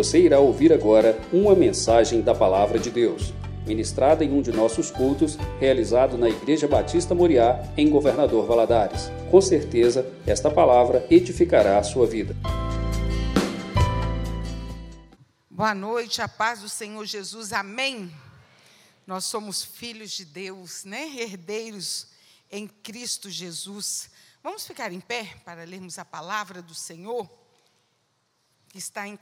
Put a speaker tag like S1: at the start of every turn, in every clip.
S1: Você irá ouvir agora uma mensagem da Palavra de Deus, ministrada em um de nossos cultos, realizado na Igreja Batista Moriá, em Governador Valadares. Com certeza, esta palavra edificará a sua vida.
S2: Boa noite, a paz do Senhor Jesus, amém. Nós somos filhos de Deus, né? Herdeiros em Cristo Jesus. Vamos ficar em pé para lermos a palavra do Senhor, que está em,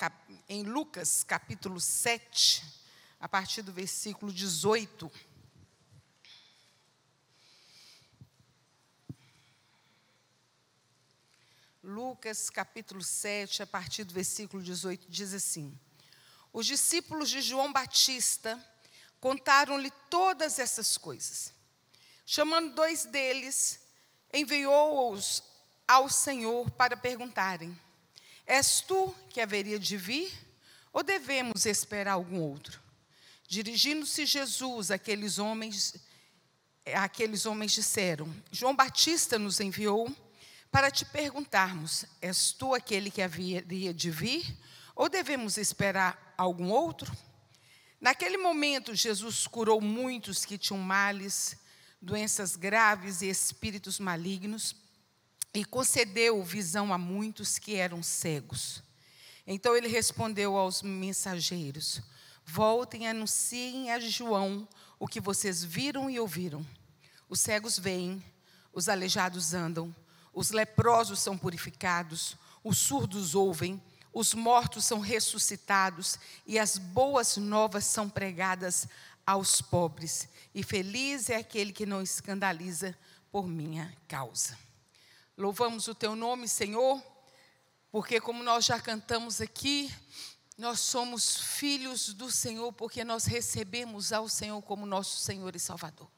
S2: em Lucas capítulo 7, a partir do versículo 18. Lucas capítulo 7, a partir do versículo 18, diz assim: Os discípulos de João Batista contaram-lhe todas essas coisas. Chamando dois deles, enviou-os ao Senhor para perguntarem: És tu que haveria de vir, ou devemos esperar algum outro? Dirigindo-se Jesus àqueles homens, aqueles homens disseram: João Batista nos enviou para te perguntarmos: És tu aquele que haveria de vir, ou devemos esperar algum outro? Naquele momento, Jesus curou muitos que tinham males, doenças graves e espíritos malignos, e concedeu visão a muitos que eram cegos. Então ele respondeu aos mensageiros: Voltem e anunciem a João o que vocês viram e ouviram. Os cegos veem, os aleijados andam, os leprosos são purificados, os surdos ouvem, os mortos são ressuscitados e as boas novas são pregadas aos pobres. E feliz é aquele que não escandaliza por minha causa. Louvamos o teu nome, Senhor, porque como nós já cantamos aqui, nós somos filhos do Senhor, porque nós recebemos ao Senhor como nosso Senhor e Salvador.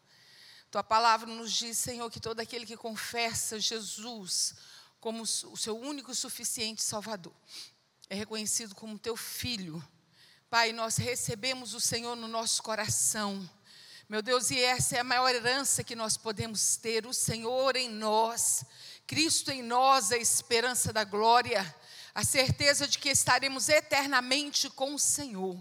S2: Tua palavra nos diz, Senhor, que todo aquele que confessa Jesus como o seu único e suficiente Salvador, é reconhecido como teu filho. Pai, nós recebemos o Senhor no nosso coração. Meu Deus, e essa é a maior herança que nós podemos ter, o Senhor em nós, Cristo em nós, a esperança da glória, a certeza de que estaremos eternamente com o Senhor.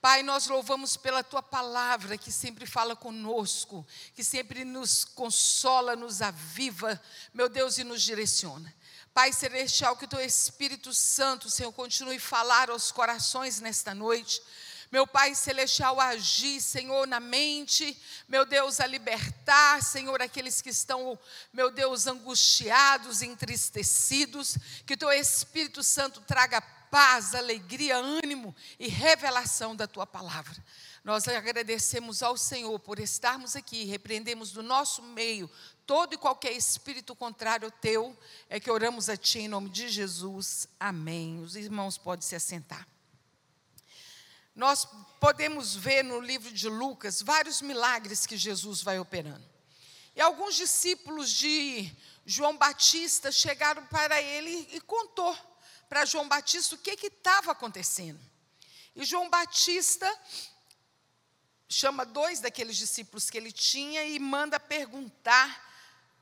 S2: Pai, nós louvamos pela tua palavra que sempre fala conosco, que sempre nos consola, nos aviva, meu Deus, e nos direciona. Pai Celestial, que o teu Espírito Santo, Senhor, continue a falar aos corações nesta noite. Meu Pai Celestial, agir, Senhor, na mente, meu Deus, a libertar, Senhor, aqueles que estão, meu Deus, angustiados, entristecidos, que teu Espírito Santo traga paz, alegria, ânimo e revelação da tua palavra. Nós agradecemos ao Senhor por estarmos aqui, repreendemos do nosso meio todo e qualquer espírito contrário ao teu, é que oramos a ti em nome de Jesus. Amém. Os irmãos podem se assentar. Nós podemos ver no livro de Lucas vários milagres que Jesus vai operando. E alguns discípulos de João Batista chegaram para ele e contou para João Batista o que estava acontecendo. E João Batista chama dois daqueles discípulos que ele tinha e manda perguntar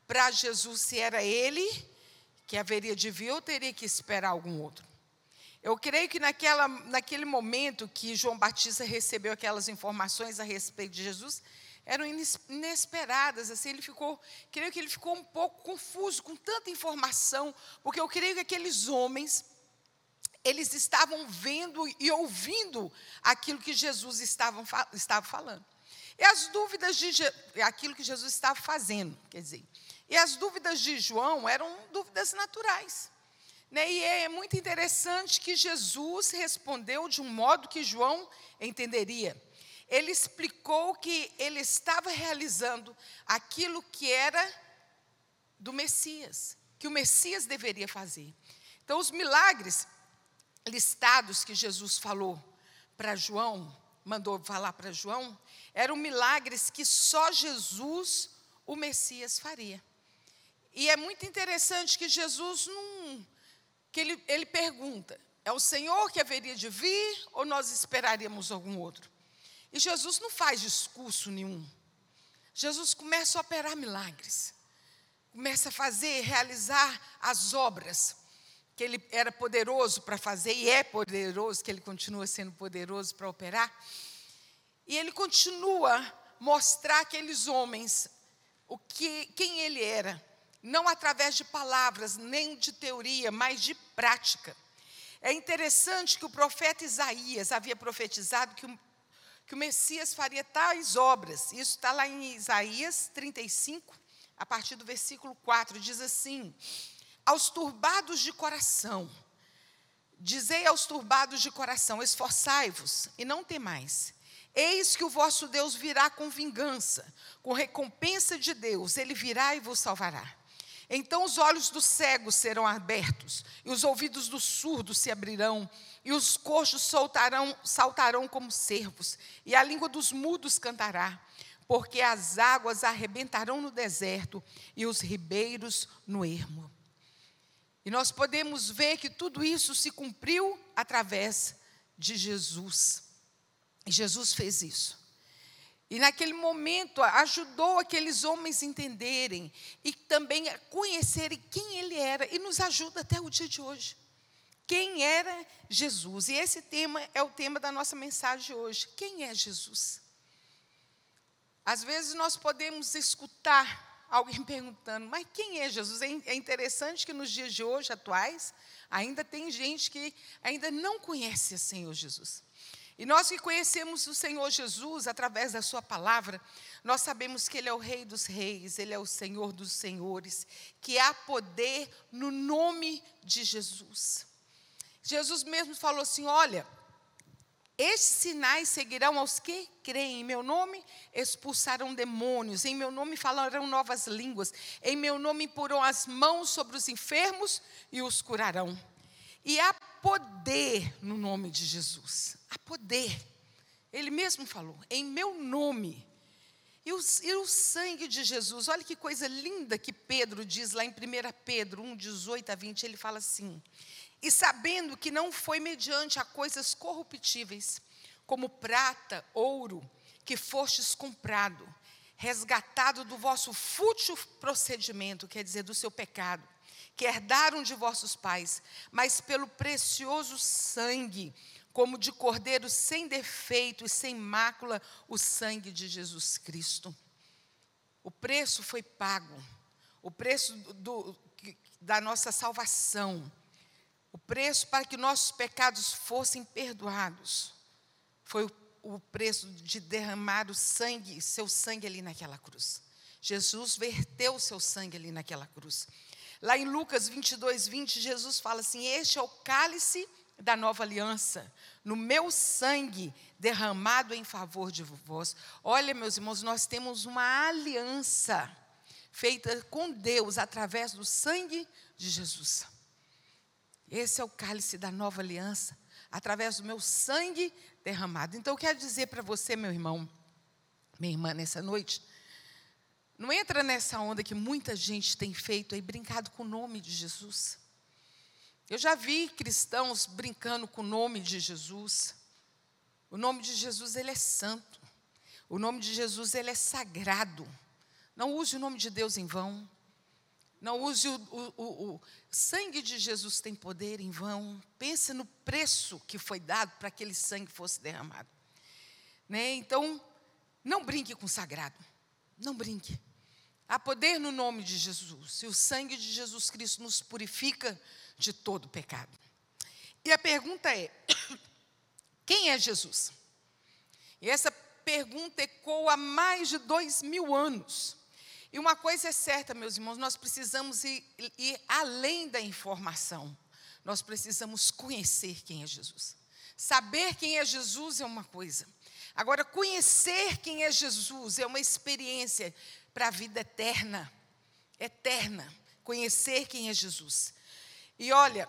S2: para Jesus se era ele que haveria de vir ou teria que esperar algum outro. Eu creio que naquela, naquele momento que João Batista recebeu aquelas informações a respeito de Jesus, eram inesperadas, assim, ele ficou, creio que ele ficou um pouco confuso com tanta informação, porque eu creio que aqueles homens eles estavam vendo e ouvindo aquilo que Jesus estava, estava falando. E as dúvidas de aquilo que Jesus estava fazendo, quer dizer. E as dúvidas de João eram dúvidas naturais. Né? E é muito interessante que Jesus respondeu de um modo que João entenderia. Ele explicou que ele estava realizando aquilo que era do Messias, que o Messias deveria fazer. Então, os milagres listados que Jesus falou para João, mandou falar para João, eram milagres que só Jesus, o Messias, faria. E é muito interessante que Jesus não. Que ele, ele pergunta: é o Senhor que haveria de vir ou nós esperaríamos algum outro? E Jesus não faz discurso nenhum. Jesus começa a operar milagres, começa a fazer, realizar as obras que ele era poderoso para fazer, e é poderoso, que ele continua sendo poderoso para operar. E ele continua mostrar aqueles homens o que, quem ele era, não através de palavras, nem de teoria, mas de prática. É interessante que o profeta Isaías havia profetizado que o, que o Messias faria tais obras. Isso está lá em Isaías 35, a partir do versículo 4, diz assim: aos turbados de coração. Dizei aos turbados de coração: esforçai-vos e não temais. Eis que o vosso Deus virá com vingança, com recompensa de Deus, ele virá e vos salvará. Então os olhos dos cegos serão abertos, e os ouvidos dos surdos se abrirão, e os coxos soltarão, saltarão como cervos, e a língua dos mudos cantará, porque as águas arrebentarão no deserto e os ribeiros no ermo. E nós podemos ver que tudo isso se cumpriu através de Jesus. E Jesus fez isso. E naquele momento ajudou aqueles homens a entenderem e também a conhecerem quem ele era e nos ajuda até o dia de hoje. Quem era Jesus? E esse tema é o tema da nossa mensagem hoje. Quem é Jesus? Às vezes nós podemos escutar alguém perguntando, mas quem é Jesus? É, é interessante que nos dias de hoje, atuais, ainda tem gente que ainda não conhece o Senhor Jesus. E nós que conhecemos o Senhor Jesus através da Sua palavra, nós sabemos que Ele é o Rei dos Reis, Ele é o Senhor dos Senhores, que há poder no nome de Jesus. Jesus mesmo falou assim: olha, estes sinais seguirão aos que creem em meu nome, expulsarão demônios, em meu nome falarão novas línguas, em meu nome porão as mãos sobre os enfermos e os curarão. E há poder no nome de Jesus, há poder. Ele mesmo falou, em meu nome. E o, e o, sangue de Jesus, olha que coisa linda que Pedro diz lá em 1 Pedro 1, 18 a 20, ele fala assim: e sabendo que não foi mediante a coisas corruptíveis, como prata, ouro, que fostes comprado, resgatado do vosso fútil procedimento, quer dizer, do seu pecado, que herdaram de vossos pais, mas pelo precioso sangue, como de cordeiro sem defeito e sem mácula, o sangue de Jesus Cristo. O preço foi pago, o preço do, da nossa salvação o preço para que nossos pecados fossem perdoados foi o, o preço de derramar o sangue, seu sangue ali naquela cruz. Jesus verteu o seu sangue ali naquela cruz. Lá em Lucas 22, 20, Jesus fala assim: Este é o cálice da nova aliança, no meu sangue derramado em favor de vós. Olha, meus irmãos, nós temos uma aliança feita com Deus através do sangue de Jesus. Esse é o cálice da nova aliança, através do meu sangue derramado. Então, eu quero dizer para você, meu irmão, minha irmã, nessa noite, não entra nessa onda que muita gente tem feito aí, brincado com o nome de Jesus. Eu já vi cristãos brincando com o nome de Jesus. O nome de Jesus, ele é santo. O nome de Jesus, ele é sagrado. Não use o nome de Deus em vão. Não use o, o, o, o, sangue de Jesus tem poder em vão. Pense no preço que foi dado para que aquele sangue fosse derramado. Né? Então, não brinque com o sagrado. Não brinque. Há poder no nome de Jesus. E o sangue de Jesus Cristo nos purifica de todo pecado. E a pergunta é: quem é Jesus? E essa pergunta ecoa há mais de dois mil anos. E uma coisa é certa, meus irmãos, nós precisamos ir, ir, além da informação. Nós precisamos conhecer quem é Jesus. Saber quem é Jesus é uma coisa. Agora, conhecer quem é Jesus é uma experiência para a vida eterna. Eterna. Conhecer quem é Jesus. E olha,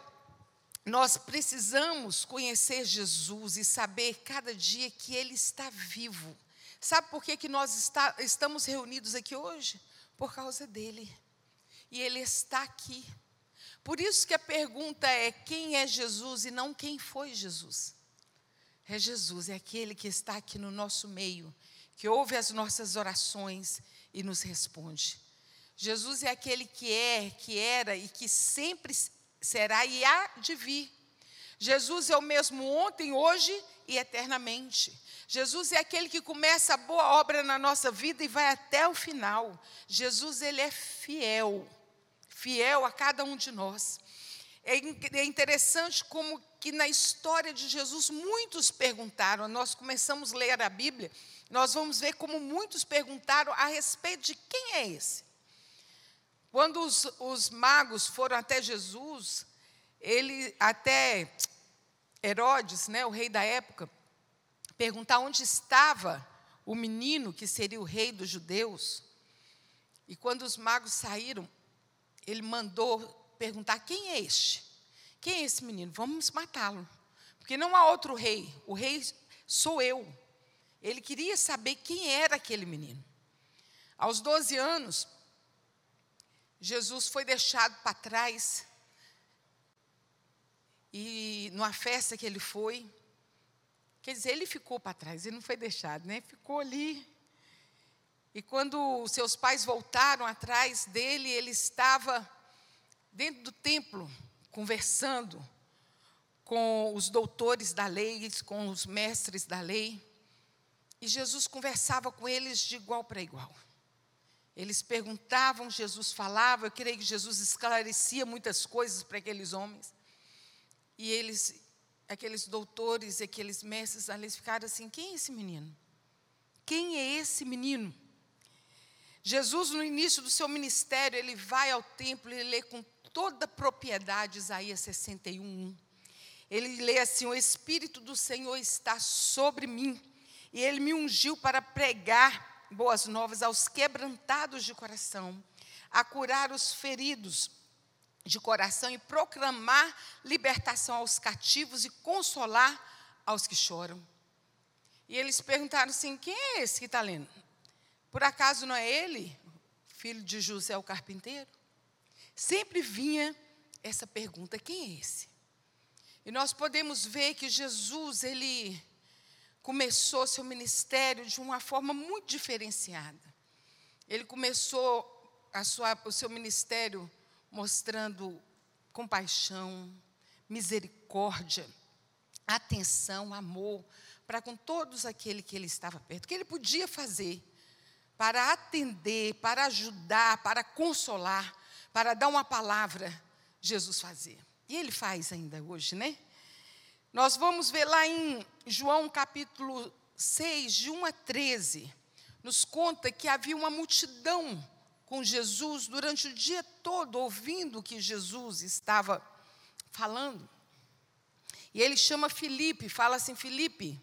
S2: nós precisamos conhecer Jesus e saber cada dia que Ele está vivo. Sabe por que, que nós está, estamos reunidos aqui hoje? Por causa dele. E ele está aqui. Por isso que a pergunta é: quem é Jesus e não quem foi Jesus? É Jesus, é aquele que está aqui no nosso meio, que ouve as nossas orações e nos responde. Jesus é aquele que é, que era e que sempre será e há de vir. Jesus é o mesmo ontem, hoje e eternamente. Jesus é aquele que começa a boa obra na nossa vida e vai até o final. Jesus, ele é fiel, fiel a cada um de nós. É, é interessante como que na história de Jesus muitos perguntaram, nós começamos a ler a Bíblia, nós vamos ver como muitos perguntaram a respeito de quem é esse. Quando os, os magos foram até Jesus, ele até Herodes, né, o rei da época, perguntar onde estava o menino que seria o rei dos judeus. E quando os magos saíram, ele mandou perguntar: quem é este? Quem é esse menino? Vamos matá-lo. Porque não há outro rei, o rei sou eu. Ele queria saber quem era aquele menino. Aos 12 anos, Jesus foi deixado para trás. E numa festa que ele foi, quer dizer, ele ficou para trás, ele não foi deixado, né? Ficou ali. E quando seus pais voltaram atrás dele, ele estava dentro do templo, conversando com os doutores da lei, com os mestres da lei. E Jesus conversava com eles de igual para igual. Eles perguntavam, Jesus falava, eu creio que Jesus esclarecia muitas coisas para aqueles homens. E eles, aqueles doutores e aqueles mestres, eles ficaram assim: quem é esse menino? Quem é esse menino? Jesus, no início do seu ministério, ele vai ao templo e lê com toda propriedade Isaías 61. Ele lê assim: O Espírito do Senhor está sobre mim, e ele me ungiu para pregar boas novas aos quebrantados de coração, a curar os feridos de coração e proclamar libertação aos cativos e consolar aos que choram. E eles perguntaram assim: quem é esse que está lendo? Por acaso não é ele, filho de José o carpinteiro? Sempre vinha essa pergunta: quem é esse? E nós podemos ver que Jesus, ele começou seu ministério de uma forma muito diferenciada. Ele começou sua, o seu ministério mostrando compaixão, misericórdia, atenção, amor para com todos aqueles que ele estava perto, que ele podia fazer para atender, para ajudar, para consolar, para dar uma palavra, Jesus fazia. E ele faz ainda hoje, né? Nós vamos ver lá em João capítulo 6, de 1 a 13, nos conta que havia uma multidão com Jesus durante o dia todo, ouvindo o que Jesus estava falando. E ele chama Felipe, fala assim: Felipe,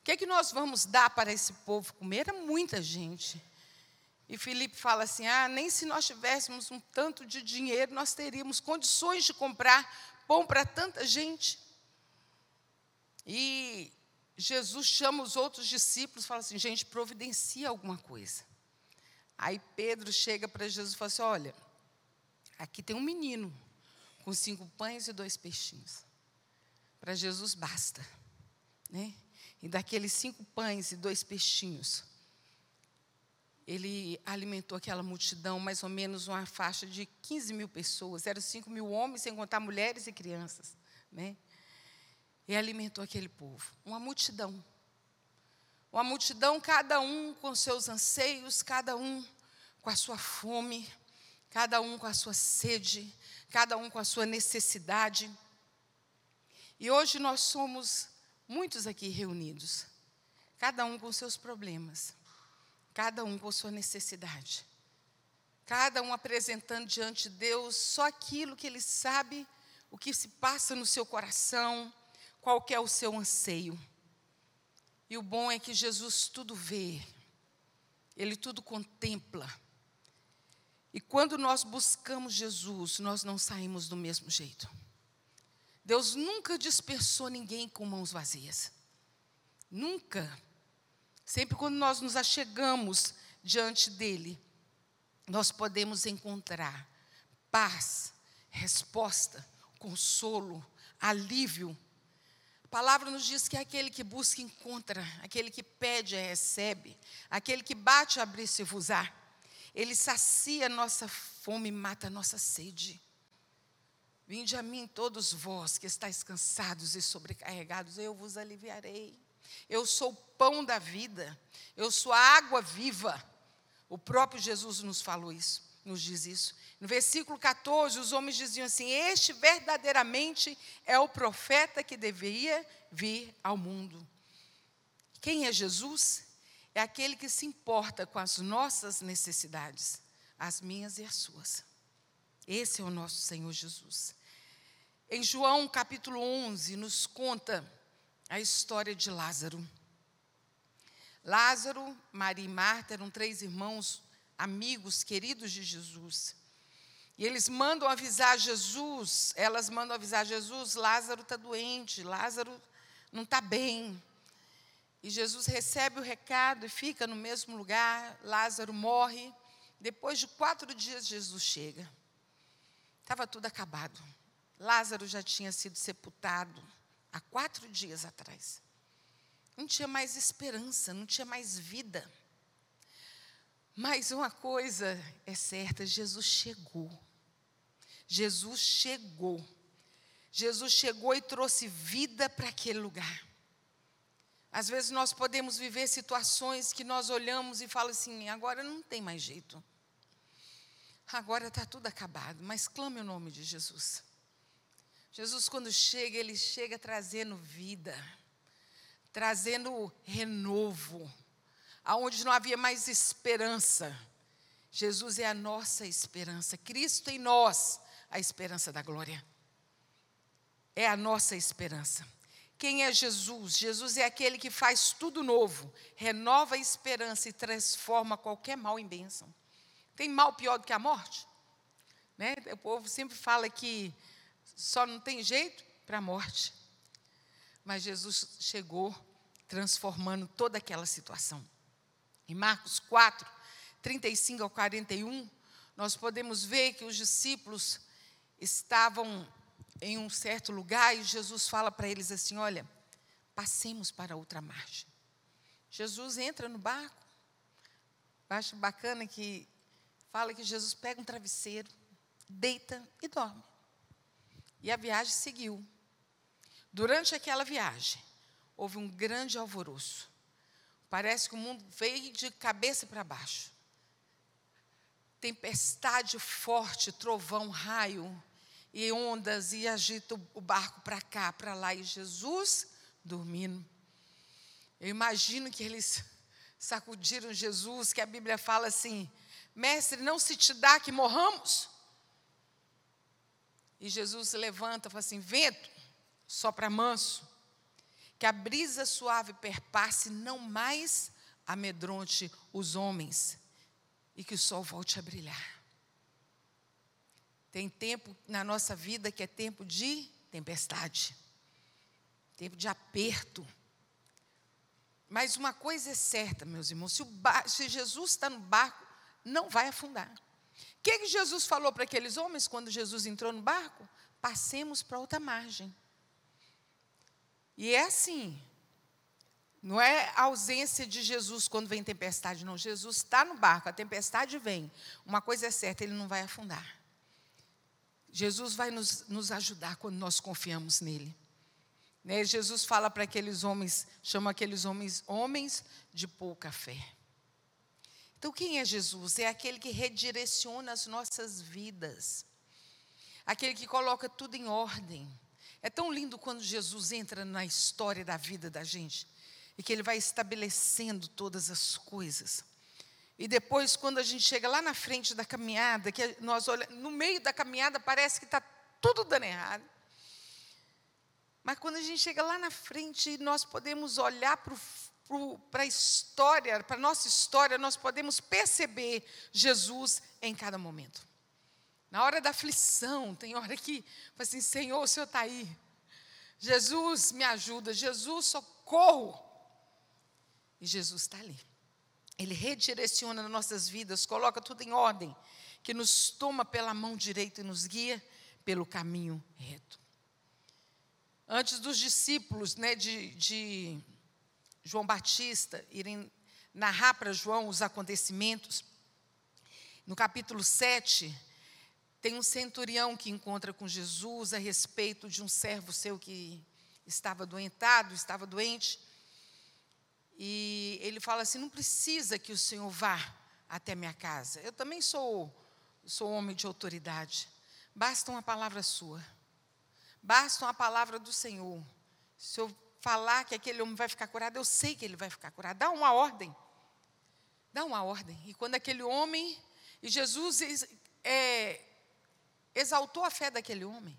S2: o que é que nós vamos dar para esse povo comer? Era muita gente. E Felipe fala assim: Ah, nem se nós tivéssemos um tanto de dinheiro, nós teríamos condições de comprar pão para tanta gente. E Jesus chama os outros discípulos fala assim: gente, providencia alguma coisa. Aí Pedro chega para Jesus e fala assim: olha, aqui tem um menino com cinco pães e dois peixinhos. Para Jesus basta. Né? E daqueles cinco pães e dois peixinhos, ele alimentou aquela multidão, mais ou menos uma faixa de 15 mil pessoas. Eram cinco mil homens, sem contar mulheres e crianças. Né? E alimentou aquele povo. Uma multidão. Uma multidão, cada um com seus anseios, cada um com a sua fome, cada um com a sua sede, cada um com a sua necessidade. E hoje nós somos muitos aqui reunidos, cada um com seus problemas, cada um com sua necessidade, cada um apresentando diante de Deus só aquilo que ele sabe, o que se passa no seu coração, qual é o seu anseio. E o bom é que Jesus tudo vê, ele tudo contempla. E quando nós buscamos Jesus, nós não saímos do mesmo jeito. Deus nunca dispersou ninguém com mãos vazias. Nunca. Sempre quando nós nos achegamos diante dele, nós podemos encontrar paz, resposta, consolo, alívio palavra nos diz que é aquele que busca encontra, aquele que pede recebe, aquele que bate abre se vos Ele sacia nossa fome e mata nossa sede. Vinde a mim todos vós que estáis cansados e sobrecarregados, eu vos aliviarei. Eu sou o pão da vida, eu sou a água viva. O próprio Jesus nos falou isso, nos diz isso. No versículo 14, os homens diziam assim: Este verdadeiramente é o profeta que deveria vir ao mundo. Quem é Jesus? É aquele que se importa com as nossas necessidades, as minhas e as suas. Esse é o nosso Senhor Jesus. Em João capítulo 11, nos conta a história de Lázaro. Lázaro, Maria e Marta eram três irmãos, amigos, queridos de Jesus. E eles mandam avisar Jesus, elas mandam avisar Jesus: Lázaro está doente, Lázaro não está bem. E Jesus recebe o recado e fica no mesmo lugar. Lázaro morre. Depois de quatro dias, Jesus chega. Estava tudo acabado. Lázaro já tinha sido sepultado há quatro dias atrás. Não tinha mais esperança, não tinha mais vida. Mas uma coisa é certa: Jesus chegou. Jesus chegou. Jesus chegou e trouxe vida para aquele lugar. Às vezes nós podemos viver situações que nós olhamos e falamos assim: agora não tem mais jeito. Agora está tudo acabado, mas clame o nome de Jesus. Jesus, quando chega, ele chega trazendo vida, trazendo renovo, aonde não havia mais esperança. Jesus é a nossa esperança, Cristo em nós, a esperança da glória. É a nossa esperança. Quem é Jesus? Jesus é aquele que faz tudo novo, renova a esperança e transforma qualquer mal em bênção. Tem mal pior do que a morte? Né? O povo sempre fala que só não tem jeito para a morte. Mas Jesus chegou transformando toda aquela situação. Em Marcos 4, 35 ao 41, nós podemos ver que os discípulos estavam em um certo lugar e Jesus fala para eles assim: Olha, passemos para outra margem. Jesus entra no barco. Acho bacana que fala que Jesus pega um travesseiro, deita e dorme. E a viagem seguiu. Durante aquela viagem, houve um grande alvoroço. Parece que o mundo veio de cabeça para baixo. Tempestade forte, trovão, raio e ondas, e agita o barco para cá, para lá, e Jesus dormindo. Eu imagino que eles sacudiram Jesus, que a Bíblia fala assim: Mestre, não se te dá que morramos? E Jesus se levanta e fala assim: vento, sopra manso, que a brisa suave perpasse, não mais amedronte os homens, e que o sol volte a brilhar. Tem tempo na nossa vida que é tempo de tempestade, tempo de aperto. Mas uma coisa é certa, meus irmãos: se, se Jesus está no barco, não vai afundar. O que, que Jesus falou para aqueles homens quando Jesus entrou no barco? Passemos para outra margem. E é assim. Não é a ausência de Jesus quando vem tempestade, não. Jesus está no barco, a tempestade vem. Uma coisa é certa, ele não vai afundar. Jesus vai nos, nos ajudar quando nós confiamos nele. Né? Jesus fala para aqueles homens, chama aqueles homens homens de pouca fé. Então, quem é Jesus? É aquele que redireciona as nossas vidas, aquele que coloca tudo em ordem. É tão lindo quando Jesus entra na história da vida da gente e que ele vai estabelecendo todas as coisas. E depois, quando a gente chega lá na frente da caminhada, que nós olhamos, no meio da caminhada parece que está tudo dando errado. Mas quando a gente chega lá na frente, nós podemos olhar para para a história, para a nossa história, nós podemos perceber Jesus em cada momento. Na hora da aflição, tem hora que, assim, Senhor, o Senhor está aí. Jesus me ajuda, Jesus socorro. E Jesus está ali. Ele redireciona nossas vidas, coloca tudo em ordem, que nos toma pela mão direita e nos guia pelo caminho reto. Antes dos discípulos né, de, de João Batista irem narrar para João os acontecimentos, no capítulo 7, Tem um centurião que encontra com Jesus a respeito de um servo seu que estava doentado, estava doente. E ele fala assim: não precisa que o Senhor vá até minha casa. Eu também sou, sou homem de autoridade. Basta uma palavra sua. Basta uma palavra do Senhor. Se eu falar que aquele homem vai ficar curado, eu sei que ele vai ficar curado. Dá uma ordem. Dá uma ordem. E quando aquele homem, e Jesus é, exaltou a fé daquele homem.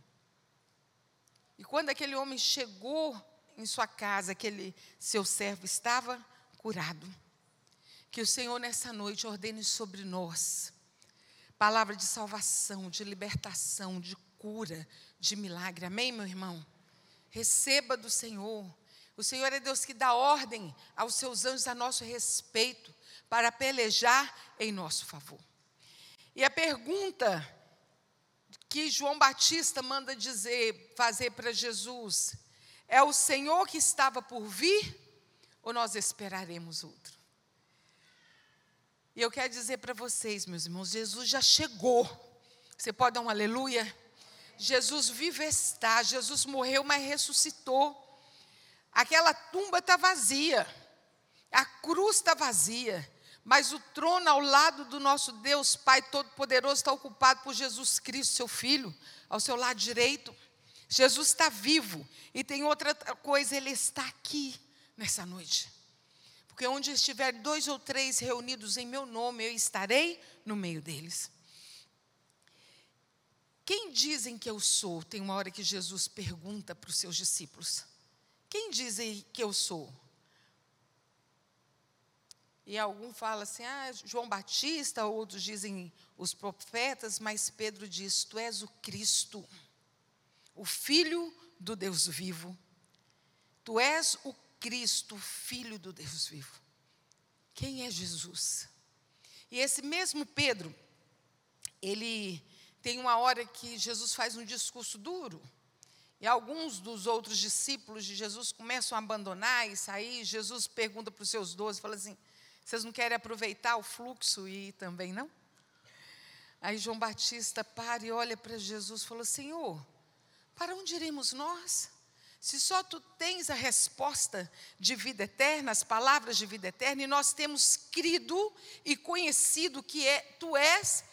S2: E quando aquele homem chegou em sua casa, aquele seu servo estava curado. Que o Senhor nessa noite ordene sobre nós palavra de salvação, de libertação, de cura, de milagre. Amém, meu irmão? Receba do Senhor. O Senhor é Deus que dá ordem aos seus anjos a nosso respeito para pelejar em nosso favor. E a pergunta que João Batista manda dizer, fazer para Jesus, é o Senhor que estava por vir ou nós esperaremos outro? E eu quero dizer para vocês, meus irmãos, Jesus já chegou. Você pode dar um aleluia? Jesus vive está, Jesus morreu, mas ressuscitou. Aquela tumba está vazia, a cruz está vazia, mas o trono ao lado do nosso Deus Pai Todo-Poderoso está ocupado por Jesus Cristo, seu Filho, ao seu lado direito. Jesus está vivo. E tem outra coisa, ele está aqui nessa noite. Porque onde estiver dois ou três reunidos em meu nome, eu estarei no meio deles. Quem dizem que eu sou? Tem uma hora que Jesus pergunta para os seus discípulos: Quem dizem que eu sou? E algum fala assim, ah, João Batista, outros dizem os profetas, mas Pedro diz: Tu és o Cristo, o Filho do Deus vivo. Tu és o Cristo, Filho do Deus vivo. Quem é Jesus? E esse mesmo Pedro, ele tem uma hora que Jesus faz um discurso duro. E alguns dos outros discípulos de Jesus começam a abandonar e sair. Jesus pergunta para os seus doze, fala assim: vocês não querem aproveitar o fluxo e também não? Aí João Batista para e olha para Jesus e falou: Senhor, para onde iremos nós? Se só tu tens a resposta de vida eterna, as palavras de vida eterna, e nós temos crido e conhecido que é, tu és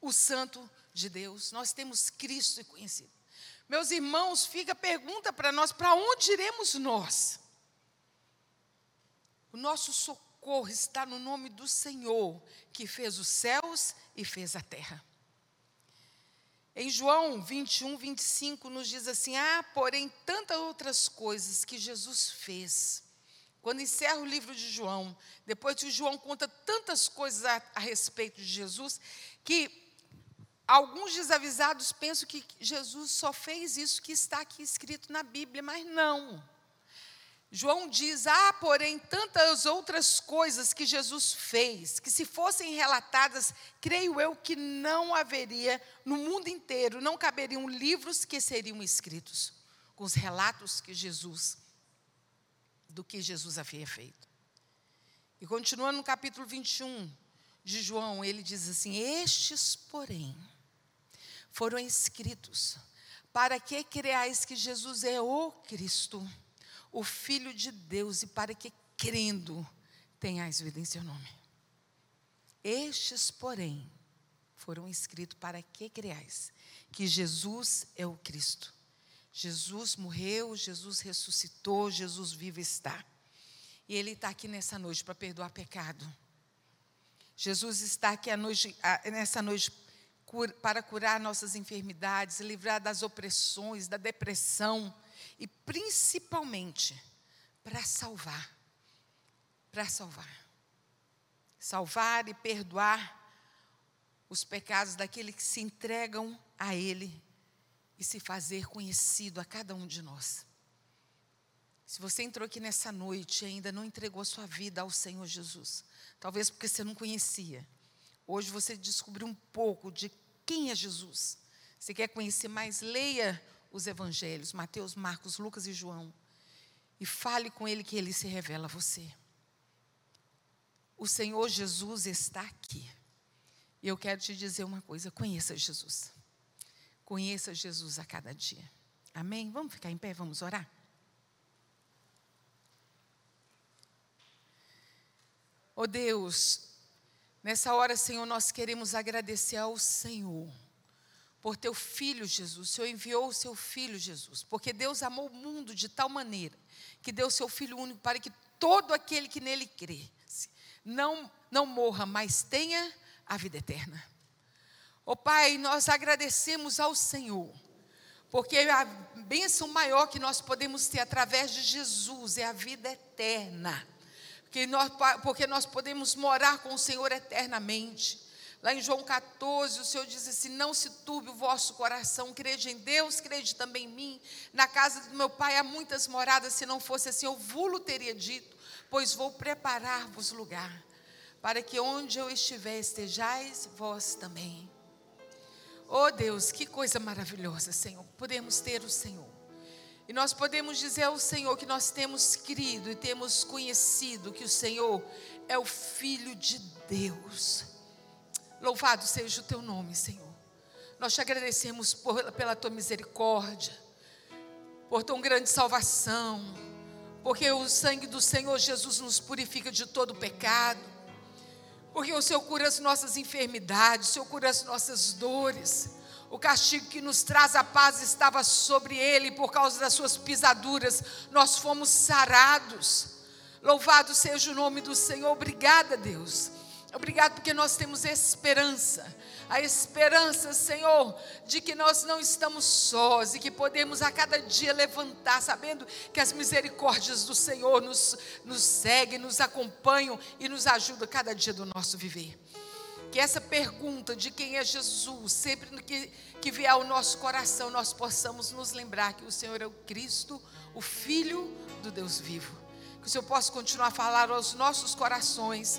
S2: o Santo de Deus, nós temos Cristo e conhecido. Meus irmãos, fica a pergunta para nós: para onde iremos nós? O nosso socorro está no nome do Senhor, que fez os céus e fez a terra. Em João 21, 25, nos diz assim: Ah, porém, tantas outras coisas que Jesus fez. Quando encerra o livro de João, depois que João conta tantas coisas a, a respeito de Jesus, que alguns desavisados pensam que Jesus só fez isso que está aqui escrito na Bíblia, mas não. João diz: há, porém, tantas outras coisas que Jesus fez, que se fossem relatadas, creio eu que não haveria no mundo inteiro, não caberiam livros que seriam escritos com os relatos que Jesus, do que Jesus havia feito. E continuando no capítulo 21 de João, ele diz assim: Estes, porém, foram escritos para que creais que Jesus é o Cristo o Filho de Deus, e para que, crendo, tenhais vida em seu nome. Estes, porém, foram escritos para que creais que Jesus é o Cristo. Jesus morreu, Jesus ressuscitou, Jesus vivo está. E Ele está aqui nessa noite para perdoar pecado. Jesus está aqui noite, nessa noite para curar nossas enfermidades, livrar das opressões, da depressão, e principalmente para salvar. Para salvar. Salvar e perdoar os pecados daqueles que se entregam a Ele e se fazer conhecido a cada um de nós. Se você entrou aqui nessa noite e ainda não entregou sua vida ao Senhor Jesus, talvez porque você não conhecia, hoje você descobriu um pouco de quem é Jesus. Você quer conhecer mais? Leia os evangelhos, Mateus, Marcos, Lucas e João, e fale com ele que ele se revela a você. O Senhor Jesus está aqui. E eu quero te dizer uma coisa: conheça Jesus. conheça Jesus a cada dia. Amém? Vamos ficar em pé, vamos orar? Oh Deus, nessa hora, Senhor, nós queremos agradecer ao Senhor por teu filho Jesus. O Senhor enviou o seu filho Jesus, porque Deus amou o mundo de tal maneira que deu o seu filho único para que todo aquele que nele crê não não morra, mas tenha a vida eterna. Ó oh, Pai, nós agradecemos ao Senhor, porque a bênção maior que nós podemos ter através de Jesus é a vida eterna. Porque nós, porque nós podemos morar com o Senhor eternamente. Lá em João 14, o Senhor diz assim: Não se turbe o vosso coração, crede em Deus, crede também em mim. Na casa do meu pai há muitas moradas, se não fosse assim, eu vulo teria dito, pois vou preparar-vos lugar, para que onde eu estiver estejais vós também. Oh Deus, que coisa maravilhosa, Senhor. Podemos ter o Senhor. E nós podemos dizer ao Senhor que nós temos crido e temos conhecido que o Senhor é o Filho de Deus. Louvado seja o teu nome, Senhor. Nós te agradecemos por, pela tua misericórdia, por tão grande salvação, porque o sangue do Senhor Jesus nos purifica de todo pecado. Porque o Senhor cura as nossas enfermidades, o Senhor cura as nossas dores. O castigo que nos traz a paz estava sobre ele, por causa das suas pisaduras, nós fomos sarados. Louvado seja o nome do Senhor. Obrigada, Deus. Obrigado porque nós temos esperança a esperança, Senhor, de que nós não estamos sós e que podemos a cada dia levantar, sabendo que as misericórdias do Senhor nos, nos seguem, nos acompanham e nos ajudam cada dia do nosso viver. Que essa pergunta de quem é Jesus, sempre que, que vier ao nosso coração, nós possamos nos lembrar que o Senhor é o Cristo, o Filho do Deus vivo. Que o Senhor possa continuar a falar aos nossos corações.